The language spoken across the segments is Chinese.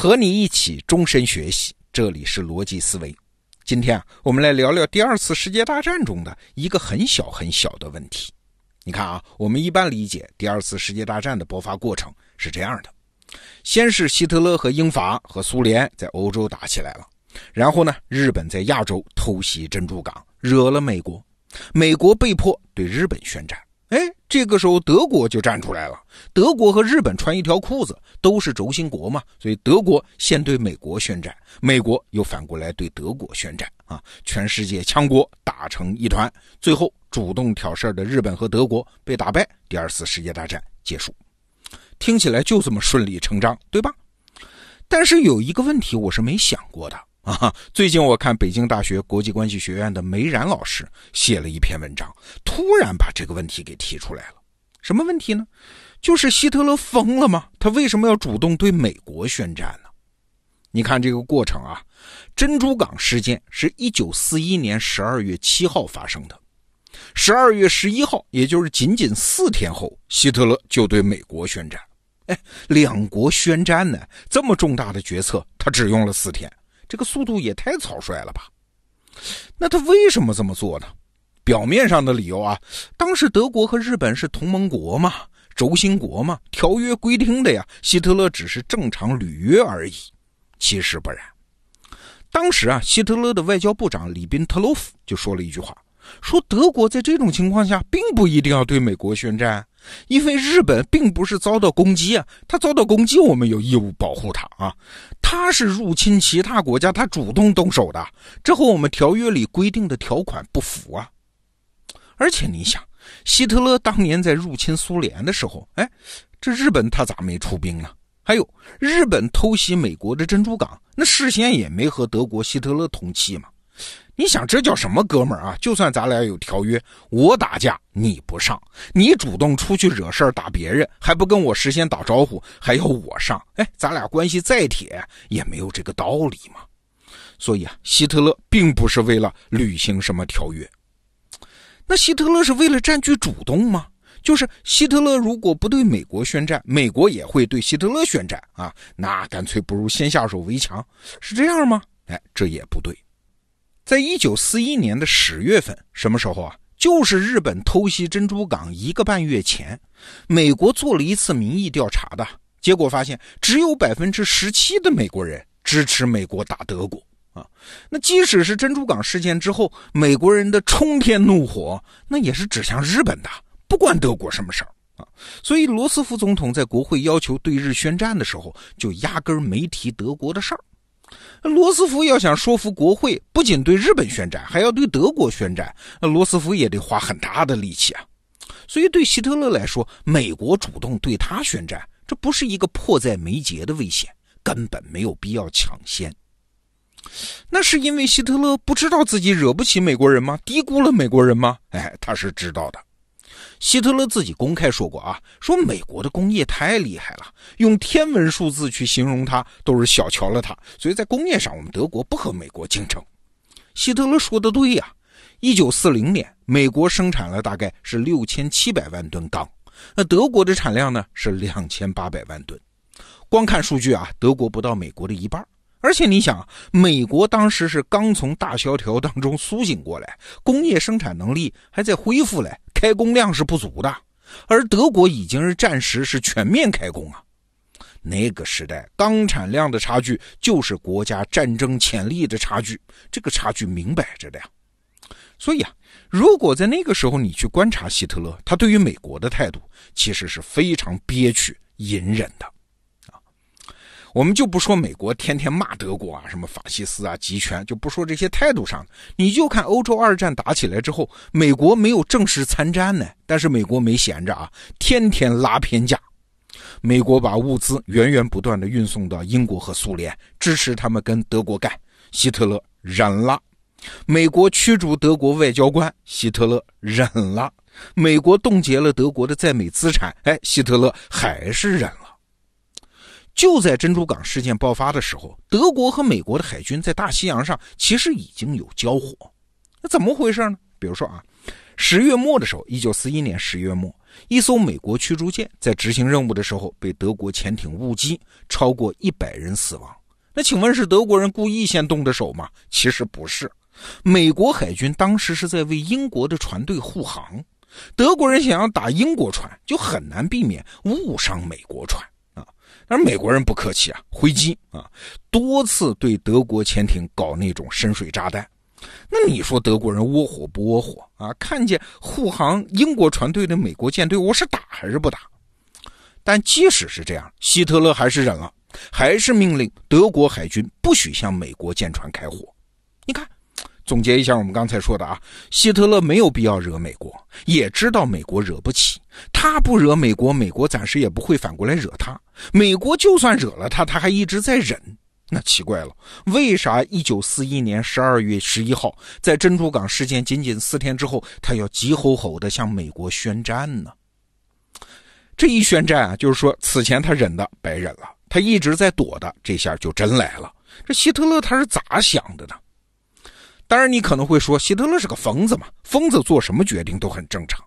和你一起终身学习，这里是逻辑思维。今天啊，我们来聊聊第二次世界大战中的一个很小很小的问题。你看啊，我们一般理解第二次世界大战的爆发过程是这样的：先是希特勒和英法和苏联在欧洲打起来了，然后呢，日本在亚洲偷袭珍珠港，惹了美国，美国被迫对日本宣战。哎，这个时候德国就站出来了。德国和日本穿一条裤子，都是轴心国嘛，所以德国先对美国宣战，美国又反过来对德国宣战啊！全世界强国打成一团，最后主动挑事儿的日本和德国被打败，第二次世界大战结束。听起来就这么顺理成章，对吧？但是有一个问题我是没想过的。啊，最近我看北京大学国际关系学院的梅然老师写了一篇文章，突然把这个问题给提出来了。什么问题呢？就是希特勒疯了吗？他为什么要主动对美国宣战呢？你看这个过程啊，珍珠港事件是一九四一年十二月七号发生的，十二月十一号，也就是仅仅四天后，希特勒就对美国宣战。哎，两国宣战呢，这么重大的决策，他只用了四天。这个速度也太草率了吧？那他为什么这么做呢？表面上的理由啊，当时德国和日本是同盟国嘛，轴心国嘛，条约规定的呀，希特勒只是正常履约而已。其实不然，当时啊，希特勒的外交部长里宾特洛夫就说了一句话，说德国在这种情况下并不一定要对美国宣战。因为日本并不是遭到攻击啊，他遭到攻击，我们有义务保护他啊。他是入侵其他国家，他主动动手的，这和我们条约里规定的条款不符啊。而且你想，希特勒当年在入侵苏联的时候，哎，这日本他咋没出兵呢？还有，日本偷袭美国的珍珠港，那事先也没和德国希特勒通气嘛。你想这叫什么哥们儿啊？就算咱俩有条约，我打架你不上，你主动出去惹事儿打别人，还不跟我事先打招呼，还要我上？哎，咱俩关系再铁也没有这个道理嘛。所以啊，希特勒并不是为了履行什么条约，那希特勒是为了占据主动吗？就是希特勒如果不对美国宣战，美国也会对希特勒宣战啊？那干脆不如先下手为强，是这样吗？哎，这也不对。在一九四一年的十月份，什么时候啊？就是日本偷袭珍珠港一个半月前，美国做了一次民意调查的结果，发现只有百分之十七的美国人支持美国打德国啊。那即使是珍珠港事件之后，美国人的冲天怒火，那也是指向日本的，不关德国什么事儿啊。所以罗斯福总统在国会要求对日宣战的时候，就压根儿没提德国的事儿。罗斯福要想说服国会，不仅对日本宣战，还要对德国宣战，那罗斯福也得花很大的力气啊。所以对希特勒来说，美国主动对他宣战，这不是一个迫在眉睫的危险，根本没有必要抢先。那是因为希特勒不知道自己惹不起美国人吗？低估了美国人吗？哎，他是知道的。希特勒自己公开说过啊，说美国的工业太厉害了，用天文数字去形容它都是小瞧了它，所以在工业上我们德国不和美国竞争。希特勒说的对呀，一九四零年美国生产了大概是六千七百万吨钢，那德国的产量呢是两千八百万吨，光看数据啊，德国不到美国的一半。而且你想，美国当时是刚从大萧条当中苏醒过来，工业生产能力还在恢复嘞，开工量是不足的。而德国已经是暂时是全面开工啊，那个时代钢产量的差距就是国家战争潜力的差距，这个差距明摆着的呀。所以啊，如果在那个时候你去观察希特勒，他对于美国的态度其实是非常憋屈、隐忍的。我们就不说美国天天骂德国啊，什么法西斯啊、集权，就不说这些态度上的。你就看欧洲二战打起来之后，美国没有正式参战呢，但是美国没闲着啊，天天拉偏架。美国把物资源源不断的运送到英国和苏联，支持他们跟德国干。希特勒忍了。美国驱逐德国外交官，希特勒忍了。美国冻结了德国的在美资产，哎，希特勒还是忍了。就在珍珠港事件爆发的时候，德国和美国的海军在大西洋上其实已经有交火。那怎么回事呢？比如说啊，十月末的时候，一九四一年十月末，一艘美国驱逐舰在执行任务的时候被德国潜艇误击，超过一百人死亡。那请问是德国人故意先动的手吗？其实不是，美国海军当时是在为英国的船队护航，德国人想要打英国船，就很难避免误伤美国船而美国人不客气啊，回击啊，多次对德国潜艇搞那种深水炸弹。那你说德国人窝火不窝火啊？看见护航英国船队的美国舰队，我是打还是不打？但即使是这样，希特勒还是忍了，还是命令德国海军不许向美国舰船开火。你看，总结一下我们刚才说的啊，希特勒没有必要惹美国，也知道美国惹不起，他不惹美国，美国暂时也不会反过来惹他。美国就算惹了他，他还一直在忍。那奇怪了，为啥一九四一年十二月十一号，在珍珠港事件仅仅四天之后，他要急吼吼的向美国宣战呢？这一宣战啊，就是说此前他忍的白忍了，他一直在躲的，这下就真来了。这希特勒他是咋想的呢？当然，你可能会说，希特勒是个疯子嘛，疯子做什么决定都很正常。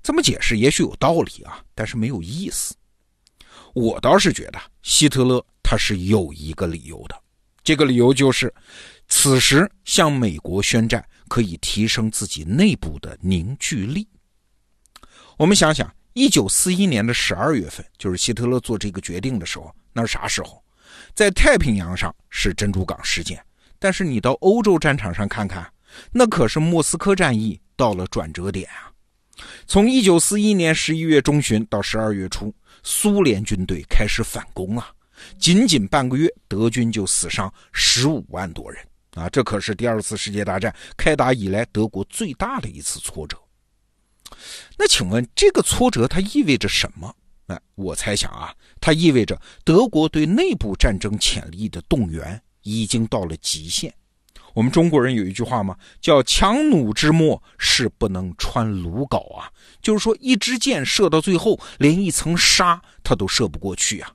这么解释也许有道理啊，但是没有意思。我倒是觉得希特勒。他是有一个理由的，这个理由就是，此时向美国宣战可以提升自己内部的凝聚力。我们想想，一九四一年的十二月份，就是希特勒做这个决定的时候，那是啥时候？在太平洋上是珍珠港事件，但是你到欧洲战场上看看，那可是莫斯科战役到了转折点啊！从一九四一年十一月中旬到十二月初，苏联军队开始反攻啊！仅仅半个月，德军就死伤十五万多人啊！这可是第二次世界大战开打以来德国最大的一次挫折。那请问这个挫折它意味着什么？哎，我猜想啊，它意味着德国对内部战争潜力的动员已经到了极限。我们中国人有一句话吗？叫“强弩之末是不能穿鲁缟”啊，就是说一支箭射到最后，连一层纱它都射不过去啊。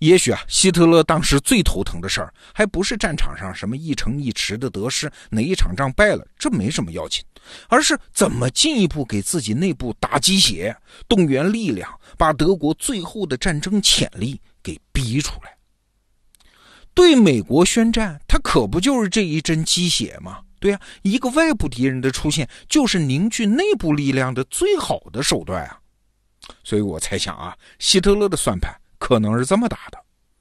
也许啊，希特勒当时最头疼的事儿，还不是战场上什么一城一池的得失，哪一场仗败了，这没什么要紧，而是怎么进一步给自己内部打鸡血，动员力量，把德国最后的战争潜力给逼出来。对美国宣战，他可不就是这一针鸡血吗？对呀，一个外部敌人的出现，就是凝聚内部力量的最好的手段啊。所以我猜想啊，希特勒的算盘。可能是这么打的：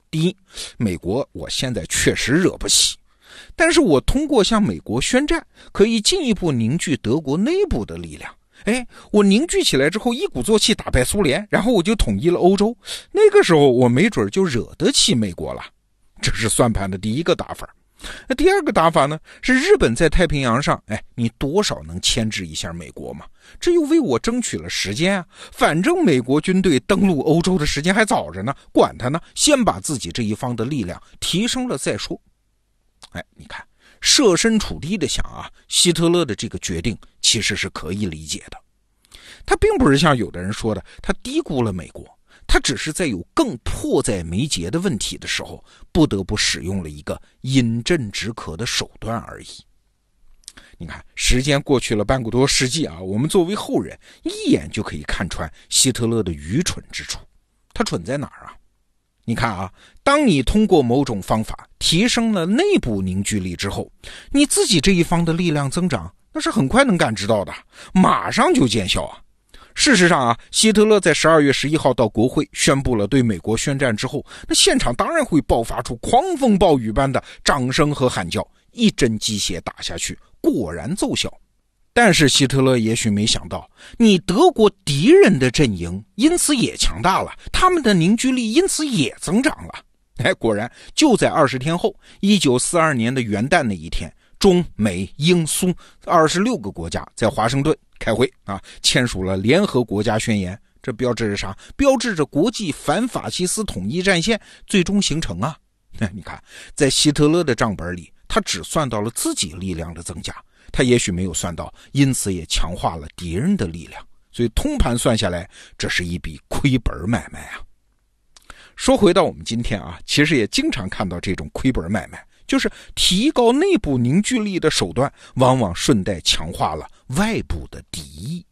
第一，美国我现在确实惹不起，但是我通过向美国宣战，可以进一步凝聚德国内部的力量。哎，我凝聚起来之后，一鼓作气打败苏联，然后我就统一了欧洲。那个时候，我没准就惹得起美国了。这是算盘的第一个打法。那第二个打法呢？是日本在太平洋上，哎，你多少能牵制一下美国嘛？这又为我争取了时间啊！反正美国军队登陆欧洲的时间还早着呢，管他呢，先把自己这一方的力量提升了再说。哎，你看，设身处地的想啊，希特勒的这个决定其实是可以理解的。他并不是像有的人说的，他低估了美国。他只是在有更迫在眉睫的问题的时候，不得不使用了一个饮鸩止渴的手段而已。你看，时间过去了半个多世纪啊，我们作为后人一眼就可以看穿希特勒的愚蠢之处。他蠢在哪儿啊？你看啊，当你通过某种方法提升了内部凝聚力之后，你自己这一方的力量增长，那是很快能感知到的，马上就见效啊。事实上啊，希特勒在十二月十一号到国会宣布了对美国宣战之后，那现场当然会爆发出狂风暴雨般的掌声和喊叫，一针鸡血打下去，果然奏效。但是希特勒也许没想到，你德国敌人的阵营因此也强大了，他们的凝聚力因此也增长了。哎，果然就在二十天后，一九四二年的元旦那一天，中美英苏二十六个国家在华盛顿。开会啊，签署了联合国家宣言，这标志着啥？标志着国际反法西斯统一战线最终形成啊！那 你看，在希特勒的账本里，他只算到了自己力量的增加，他也许没有算到，因此也强化了敌人的力量。所以通盘算下来，这是一笔亏本买卖啊！说回到我们今天啊，其实也经常看到这种亏本买卖。就是提高内部凝聚力的手段，往往顺带强化了外部的敌意。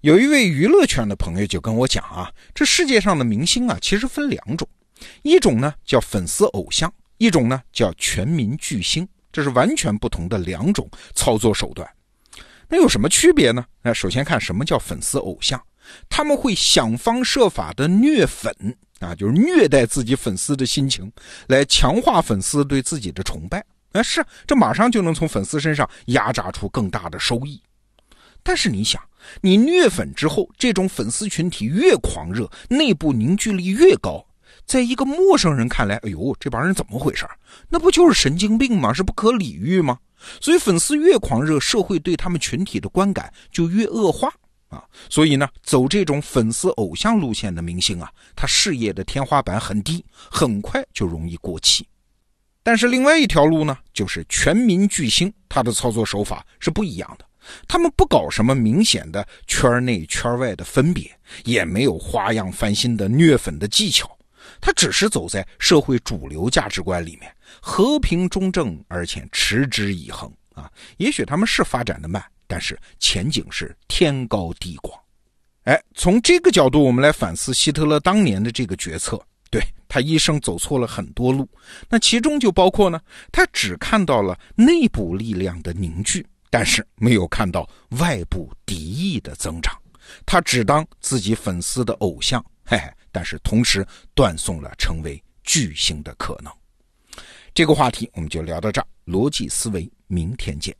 有一位娱乐圈的朋友就跟我讲啊，这世界上的明星啊，其实分两种，一种呢叫粉丝偶像，一种呢叫全民巨星，这是完全不同的两种操作手段。那有什么区别呢？那首先看什么叫粉丝偶像，他们会想方设法的虐粉啊，就是虐待自己粉丝的心情，来强化粉丝对自己的崇拜。啊，是这马上就能从粉丝身上压榨出更大的收益。但是你想，你虐粉之后，这种粉丝群体越狂热，内部凝聚力越高，在一个陌生人看来，哎呦，这帮人怎么回事？那不就是神经病吗？是不可理喻吗？所以粉丝越狂热，社会对他们群体的观感就越恶化啊。所以呢，走这种粉丝偶像路线的明星啊，他事业的天花板很低，很快就容易过气。但是另外一条路呢，就是全民巨星，他的操作手法是不一样的。他们不搞什么明显的圈内圈外的分别，也没有花样翻新的虐粉的技巧，他只是走在社会主流价值观里面，和平中正，而且持之以恒啊。也许他们是发展的慢，但是前景是天高地广。哎，从这个角度，我们来反思希特勒当年的这个决策，对他一生走错了很多路，那其中就包括呢，他只看到了内部力量的凝聚。但是没有看到外部敌意的增长，他只当自己粉丝的偶像，嘿嘿。但是同时断送了成为巨星的可能。这个话题我们就聊到这儿，逻辑思维，明天见。